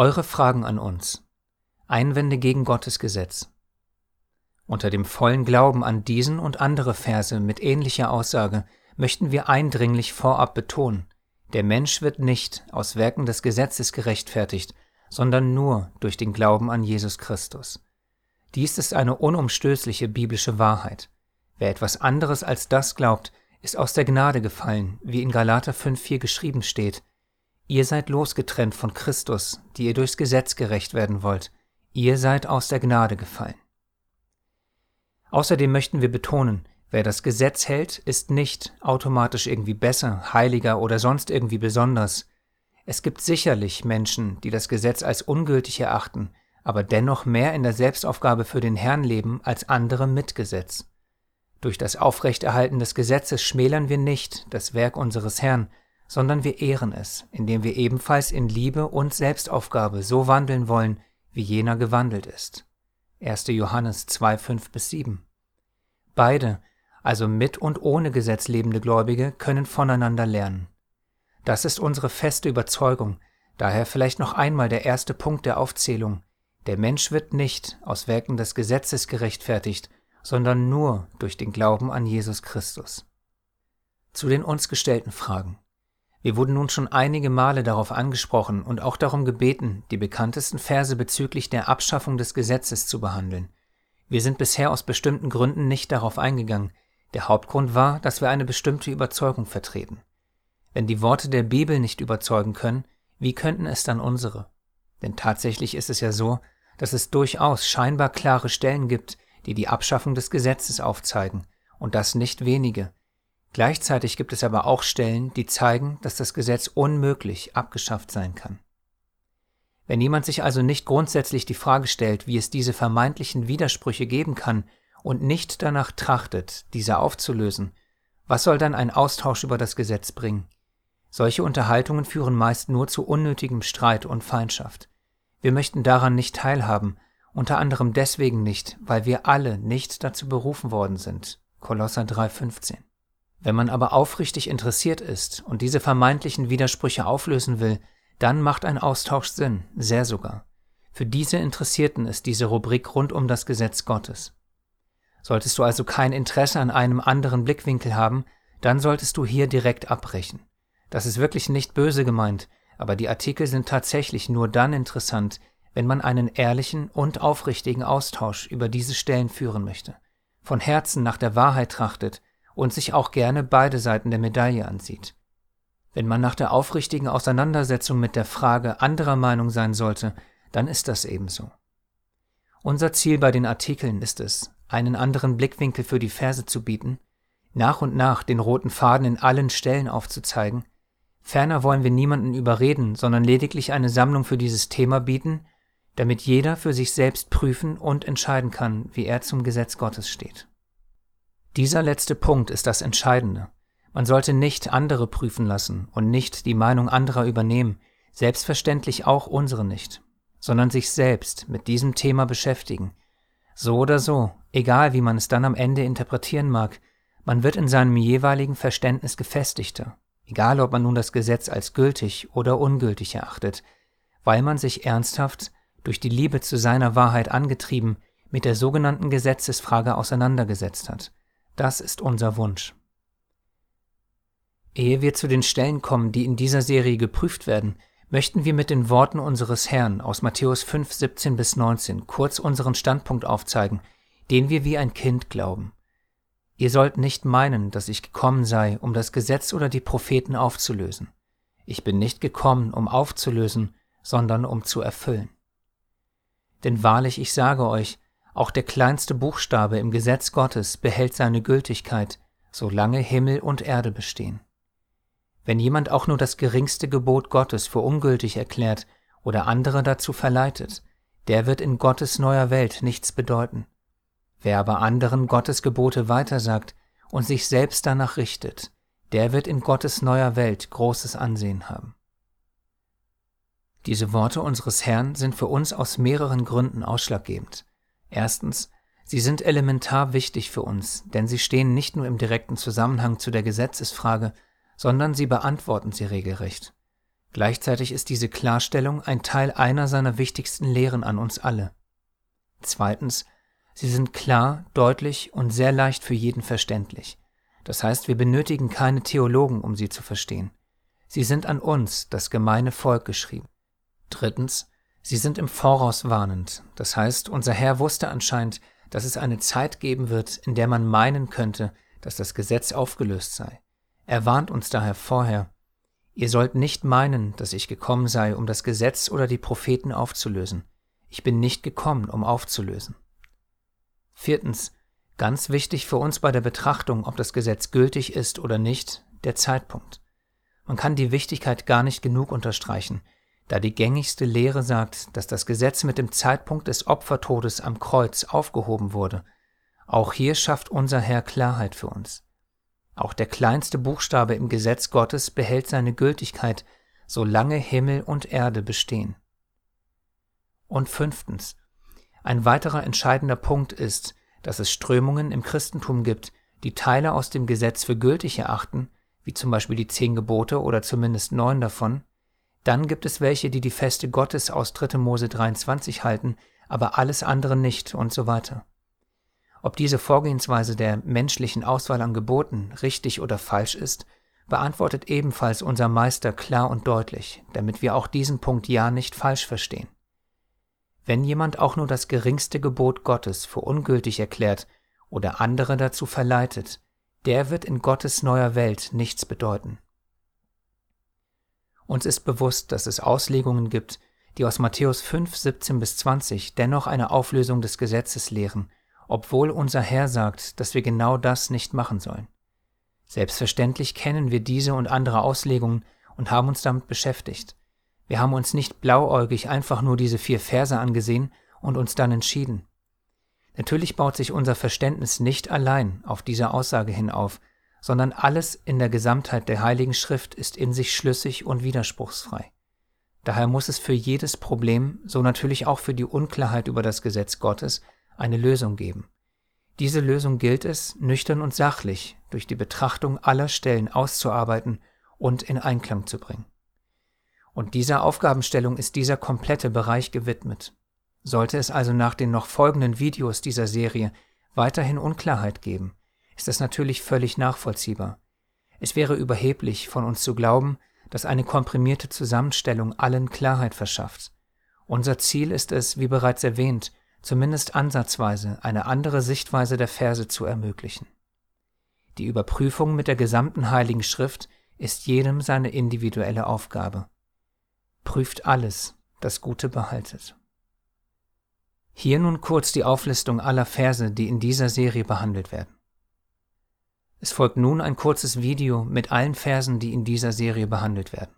Eure Fragen an uns. Einwände gegen Gottes Gesetz. Unter dem vollen Glauben an diesen und andere Verse mit ähnlicher Aussage möchten wir eindringlich vorab betonen, der Mensch wird nicht aus Werken des Gesetzes gerechtfertigt, sondern nur durch den Glauben an Jesus Christus. Dies ist eine unumstößliche biblische Wahrheit. Wer etwas anderes als das glaubt, ist aus der Gnade gefallen, wie in Galater 5,4 geschrieben steht. Ihr seid losgetrennt von Christus, die ihr durchs Gesetz gerecht werden wollt. Ihr seid aus der Gnade gefallen. Außerdem möchten wir betonen, wer das Gesetz hält, ist nicht automatisch irgendwie besser, heiliger oder sonst irgendwie besonders. Es gibt sicherlich Menschen, die das Gesetz als ungültig erachten, aber dennoch mehr in der Selbstaufgabe für den Herrn leben als andere mit Gesetz. Durch das Aufrechterhalten des Gesetzes schmälern wir nicht das Werk unseres Herrn, sondern wir ehren es, indem wir ebenfalls in Liebe und Selbstaufgabe so wandeln wollen, wie jener gewandelt ist. 1. Johannes 2, 5 bis 7. Beide, also mit und ohne Gesetz lebende Gläubige, können voneinander lernen. Das ist unsere feste Überzeugung, daher vielleicht noch einmal der erste Punkt der Aufzählung. Der Mensch wird nicht aus Werken des Gesetzes gerechtfertigt, sondern nur durch den Glauben an Jesus Christus. Zu den uns gestellten Fragen. Wir wurden nun schon einige Male darauf angesprochen und auch darum gebeten, die bekanntesten Verse bezüglich der Abschaffung des Gesetzes zu behandeln. Wir sind bisher aus bestimmten Gründen nicht darauf eingegangen. Der Hauptgrund war, dass wir eine bestimmte Überzeugung vertreten. Wenn die Worte der Bibel nicht überzeugen können, wie könnten es dann unsere? Denn tatsächlich ist es ja so, dass es durchaus scheinbar klare Stellen gibt, die die Abschaffung des Gesetzes aufzeigen, und das nicht wenige. Gleichzeitig gibt es aber auch Stellen, die zeigen, dass das Gesetz unmöglich abgeschafft sein kann. Wenn jemand sich also nicht grundsätzlich die Frage stellt, wie es diese vermeintlichen Widersprüche geben kann und nicht danach trachtet, diese aufzulösen, was soll dann ein Austausch über das Gesetz bringen? Solche Unterhaltungen führen meist nur zu unnötigem Streit und Feindschaft. Wir möchten daran nicht teilhaben, unter anderem deswegen nicht, weil wir alle nicht dazu berufen worden sind. Kolosser 3,15. Wenn man aber aufrichtig interessiert ist und diese vermeintlichen Widersprüche auflösen will, dann macht ein Austausch Sinn, sehr sogar. Für diese Interessierten ist diese Rubrik rund um das Gesetz Gottes. Solltest du also kein Interesse an einem anderen Blickwinkel haben, dann solltest du hier direkt abbrechen. Das ist wirklich nicht böse gemeint, aber die Artikel sind tatsächlich nur dann interessant, wenn man einen ehrlichen und aufrichtigen Austausch über diese Stellen führen möchte, von Herzen nach der Wahrheit trachtet und sich auch gerne beide Seiten der Medaille ansieht. Wenn man nach der aufrichtigen Auseinandersetzung mit der Frage anderer Meinung sein sollte, dann ist das ebenso. Unser Ziel bei den Artikeln ist es, einen anderen Blickwinkel für die Verse zu bieten, nach und nach den roten Faden in allen Stellen aufzuzeigen. Ferner wollen wir niemanden überreden, sondern lediglich eine Sammlung für dieses Thema bieten, damit jeder für sich selbst prüfen und entscheiden kann, wie er zum Gesetz Gottes steht. Dieser letzte Punkt ist das Entscheidende. Man sollte nicht andere prüfen lassen und nicht die Meinung anderer übernehmen, selbstverständlich auch unsere nicht, sondern sich selbst mit diesem Thema beschäftigen. So oder so, egal wie man es dann am Ende interpretieren mag, man wird in seinem jeweiligen Verständnis gefestigter, egal ob man nun das Gesetz als gültig oder ungültig erachtet, weil man sich ernsthaft durch die Liebe zu seiner Wahrheit angetrieben, mit der sogenannten Gesetzesfrage auseinandergesetzt hat. Das ist unser Wunsch. Ehe wir zu den Stellen kommen, die in dieser Serie geprüft werden, möchten wir mit den Worten unseres Herrn aus Matthäus 5, 17 bis 19 kurz unseren Standpunkt aufzeigen, den wir wie ein Kind glauben. Ihr sollt nicht meinen, dass ich gekommen sei, um das Gesetz oder die Propheten aufzulösen. Ich bin nicht gekommen, um aufzulösen, sondern um zu erfüllen. Denn wahrlich, ich sage euch, auch der kleinste Buchstabe im Gesetz Gottes behält seine Gültigkeit, solange Himmel und Erde bestehen. Wenn jemand auch nur das geringste Gebot Gottes für ungültig erklärt oder andere dazu verleitet, der wird in Gottes neuer Welt nichts bedeuten. Wer aber anderen Gottes Gebote weitersagt und sich selbst danach richtet, der wird in Gottes neuer Welt großes Ansehen haben. Diese Worte unseres Herrn sind für uns aus mehreren Gründen ausschlaggebend. Erstens, sie sind elementar wichtig für uns, denn sie stehen nicht nur im direkten Zusammenhang zu der Gesetzesfrage, sondern sie beantworten sie regelrecht. Gleichzeitig ist diese Klarstellung ein Teil einer seiner wichtigsten Lehren an uns alle. Zweitens, sie sind klar, deutlich und sehr leicht für jeden verständlich. Das heißt, wir benötigen keine Theologen, um sie zu verstehen. Sie sind an uns, das gemeine Volk, geschrieben. Drittens, sie sind im Voraus warnend. Das heißt, unser Herr wusste anscheinend, dass es eine Zeit geben wird, in der man meinen könnte, dass das Gesetz aufgelöst sei. Er warnt uns daher vorher, Ihr sollt nicht meinen, dass ich gekommen sei, um das Gesetz oder die Propheten aufzulösen. Ich bin nicht gekommen, um aufzulösen. Viertens, ganz wichtig für uns bei der Betrachtung, ob das Gesetz gültig ist oder nicht, der Zeitpunkt. Man kann die Wichtigkeit gar nicht genug unterstreichen, da die gängigste Lehre sagt, dass das Gesetz mit dem Zeitpunkt des Opfertodes am Kreuz aufgehoben wurde. Auch hier schafft unser Herr Klarheit für uns. Auch der kleinste Buchstabe im Gesetz Gottes behält seine Gültigkeit, solange Himmel und Erde bestehen. Und fünftens. Ein weiterer entscheidender Punkt ist, dass es Strömungen im Christentum gibt, die Teile aus dem Gesetz für gültig erachten, wie zum Beispiel die zehn Gebote oder zumindest neun davon. Dann gibt es welche, die die Feste Gottes aus 3. Mose 23 halten, aber alles andere nicht und so weiter. Ob diese Vorgehensweise der menschlichen Auswahl an Geboten richtig oder falsch ist, beantwortet ebenfalls unser Meister klar und deutlich, damit wir auch diesen Punkt ja nicht falsch verstehen. Wenn jemand auch nur das geringste Gebot Gottes für ungültig erklärt oder andere dazu verleitet, der wird in Gottes neuer Welt nichts bedeuten. Uns ist bewusst, dass es Auslegungen gibt, die aus Matthäus 5, 17 bis 20 dennoch eine Auflösung des Gesetzes lehren obwohl unser Herr sagt, dass wir genau das nicht machen sollen. Selbstverständlich kennen wir diese und andere Auslegungen und haben uns damit beschäftigt. Wir haben uns nicht blauäugig einfach nur diese vier Verse angesehen und uns dann entschieden. Natürlich baut sich unser Verständnis nicht allein auf diese Aussage hin auf, sondern alles in der Gesamtheit der Heiligen Schrift ist in sich schlüssig und widerspruchsfrei. Daher muss es für jedes Problem, so natürlich auch für die Unklarheit über das Gesetz Gottes, eine Lösung geben. Diese Lösung gilt es, nüchtern und sachlich durch die Betrachtung aller Stellen auszuarbeiten und in Einklang zu bringen. Und dieser Aufgabenstellung ist dieser komplette Bereich gewidmet. Sollte es also nach den noch folgenden Videos dieser Serie weiterhin Unklarheit geben, ist das natürlich völlig nachvollziehbar. Es wäre überheblich von uns zu glauben, dass eine komprimierte Zusammenstellung allen Klarheit verschafft. Unser Ziel ist es, wie bereits erwähnt, zumindest ansatzweise eine andere Sichtweise der Verse zu ermöglichen. Die Überprüfung mit der gesamten Heiligen Schrift ist jedem seine individuelle Aufgabe. Prüft alles, das Gute behaltet. Hier nun kurz die Auflistung aller Verse, die in dieser Serie behandelt werden. Es folgt nun ein kurzes Video mit allen Versen, die in dieser Serie behandelt werden.